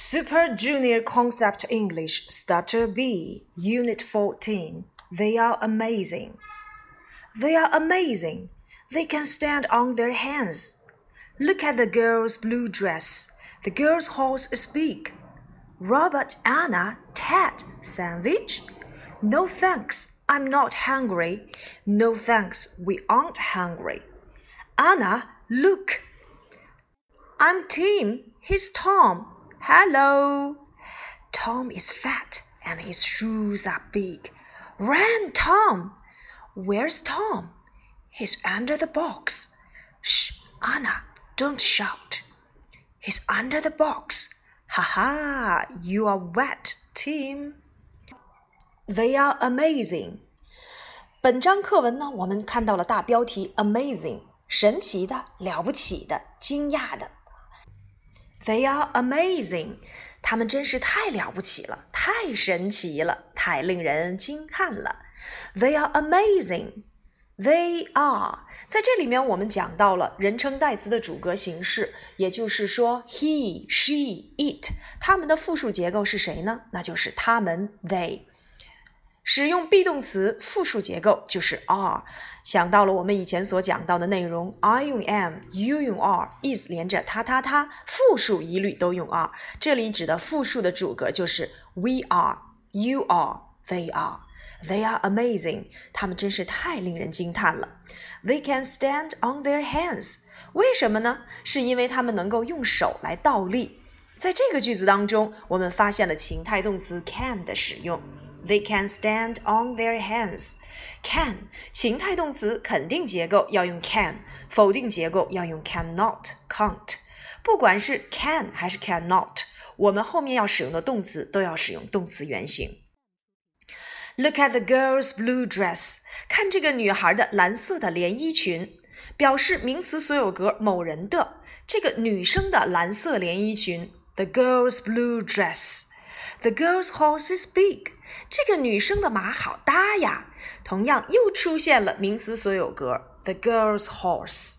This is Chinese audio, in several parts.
Super Junior Concept English Starter B, Unit 14. They are amazing. They are amazing. They can stand on their hands. Look at the girl's blue dress. The girl's horse is big. Robert, Anna, Ted, sandwich? No thanks, I'm not hungry. No thanks, we aren't hungry. Anna, look. I'm Tim, he's Tom. Hello. Tom is fat and his shoes are big. Run, Tom. Where's Tom? He's under the box. Shh, Anna, don't shout. He's under the box. Ha ha, you are wet, Tim. They are amazing. 本章课文呢，我们看到了大标题 “amazing”，神奇的、了不起的、惊讶的。 They are amazing，他们真是太了不起了，太神奇了，太令人惊叹了。They are amazing。They are，在这里面我们讲到了人称代词的主格形式，也就是说，he、she、it，他们的复数结构是谁呢？那就是他们，they。使用 be 动词复数结构就是 are，想到了我们以前所讲到的内容，I 用 am，you 用 are，is 连着他他他，复数一律都用 are。这里指的复数的主格就是 we are，you are，they are，they are amazing，他们真是太令人惊叹了。They can stand on their hands，为什么呢？是因为他们能够用手来倒立。在这个句子当中，我们发现了情态动词 can 的使用。They can stand on their hands. Can 情态动词肯定结构要用 can，否定结构要用 cannot、can't。不管是 can 还是 cannot，我们后面要使用的动词都要使用动词原形。Look at the girl's blue dress. 看这个女孩的蓝色的连衣裙，表示名词所有格某人的这个女生的蓝色连衣裙。The girl's blue dress. The girl's horse is big. 这个女生的马好大呀！同样又出现了名词所有格，the girl's horse。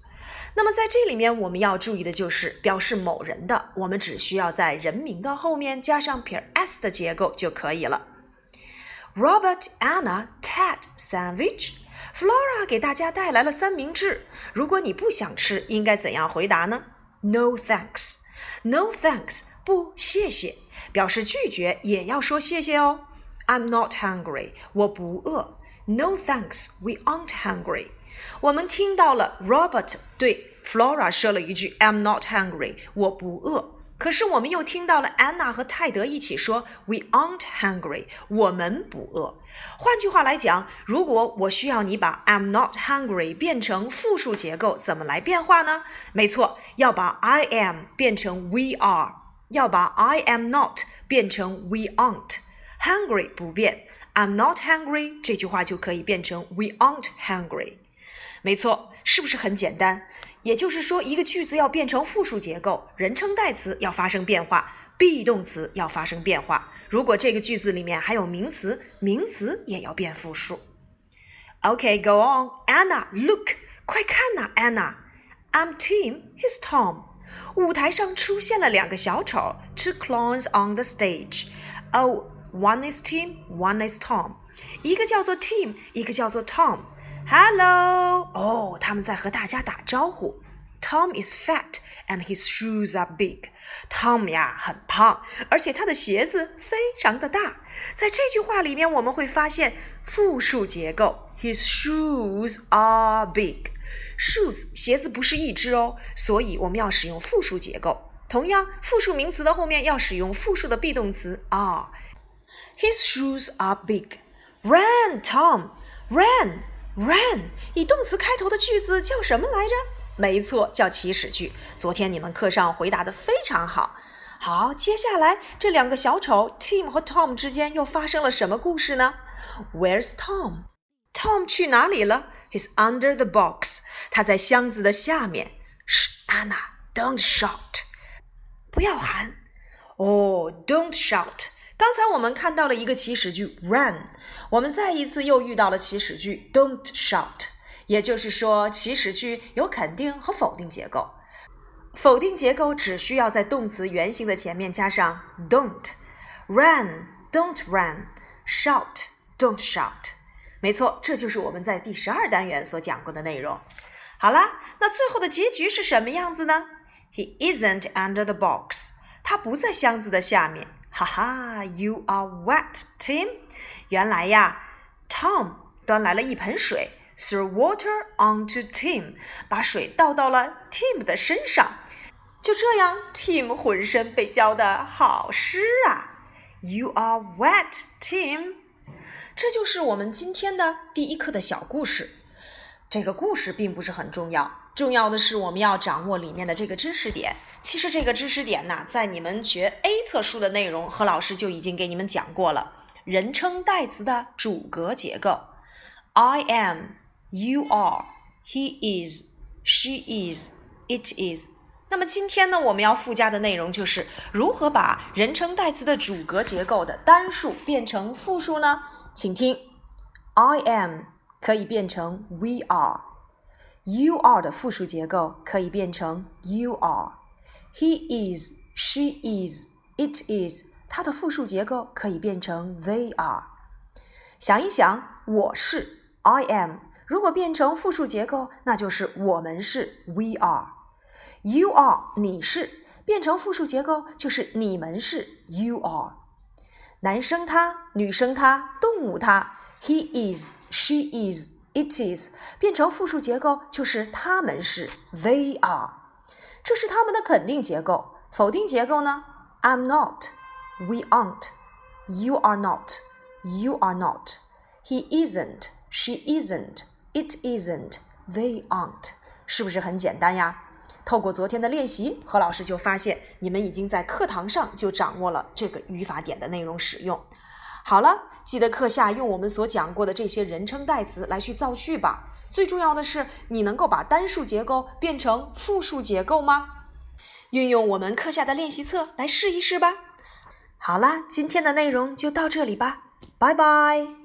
那么在这里面我们要注意的就是表示某人的，我们只需要在人名的后面加上撇 s 的结构就可以了。Robert, Anna, Ted, sandwich. Flora 给大家带来了三明治。如果你不想吃，应该怎样回答呢？No thanks. No thanks. 不，谢谢。表示拒绝也要说谢谢哦。I'm not hungry，我不饿。No thanks, we aren't hungry。我们听到了 Robert 对 Flora 说了一句 "I'm not hungry，我不饿。可是我们又听到了 Anna 和泰德一起说 "We aren't hungry，我们不饿。换句话来讲，如果我需要你把 "I'm not hungry" 变成复数结构，怎么来变化呢？没错，要把 I am 变成 We are，要把 I am not 变成 We aren't。Hungry 不变，I'm not hungry 这句话就可以变成 We aren't hungry。没错，是不是很简单？也就是说，一个句子要变成复数结构，人称代词要发生变化，be 动词要发生变化。如果这个句子里面还有名词，名词也要变复数。OK，go on，Anna，look，快看呐，Anna，I'm Tim，he's Tom。舞台上出现了两个小丑，two clowns on the stage。Oh。 One is Tim, one is Tom。一个叫做 Tim，一个叫做 Tom。Hello，哦，他们在和大家打招呼。Tom is fat and his shoes are big。Tom 呀很胖，而且他的鞋子非常的大。在这句话里面，我们会发现复数结构。His shoes are big。Shoes 鞋子不是一只哦，所以我们要使用复数结构。同样，复数名词的后面要使用复数的 be 动词 are。 His shoes are big. Run, Tom. Run, run. 以动词开头的句子叫什么来着？没错，叫祈使句。昨天你们课上回答的非常好。好，接下来这两个小丑 Tim 和 Tom 之间又发生了什么故事呢？Where's Tom? Tom 去哪里了？He's under the box. 他在箱子的下面。Shh, Anna, don't shout. 不要喊。哦，don't shout. 刚才我们看到了一个祈使句 run，我们再一次又遇到了祈使句 don't shout，也就是说祈使句有肯定和否定结构。否定结构只需要在动词原形的前面加上 don't。Run, don't run. Shout, don't shout. 没错，这就是我们在第十二单元所讲过的内容。好啦，那最后的结局是什么样子呢？He isn't under the box. 他不在箱子的下面。哈哈，You are wet, Tim. 原来呀，Tom 端来了一盆水，threw water onto Tim，把水倒到了 Tim 的身上。就这样，Tim 浑身被浇得好湿啊！You are wet, Tim。这就是我们今天的第一课的小故事。这个故事并不是很重要，重要的是我们要掌握里面的这个知识点。其实这个知识点呢，在你们学 A 册书的内容，何老师就已经给你们讲过了。人称代词的主格结构：I am, you are, he is, she is, it is。那么今天呢，我们要附加的内容就是如何把人称代词的主格结构的单数变成复数呢？请听，I am 可以变成 we are You are 的复数结构可以变成 you are，he is, she is, it is，它的复数结构可以变成 they are。想一想，我是 I am，如果变成复数结构，那就是我们是 we are。You are，你是变成复数结构就是你们是 you are。男生他，女生他，动物它，he is，she is It is 变成复数结构就是他们是 they are。这是他们的肯定结构。否定结构呢？I'm not，we aren't，you are not，you are not，he isn't，she isn't，it isn't，they aren't。是不是很简单呀？透过昨天的练习，何老师就发现你们已经在课堂上就掌握了这个语法点的内容使用。好了，记得课下用我们所讲过的这些人称代词来去造句吧。最重要的是，你能够把单数结构变成复数结构吗？运用我们课下的练习册来试一试吧。好啦，今天的内容就到这里吧，拜拜。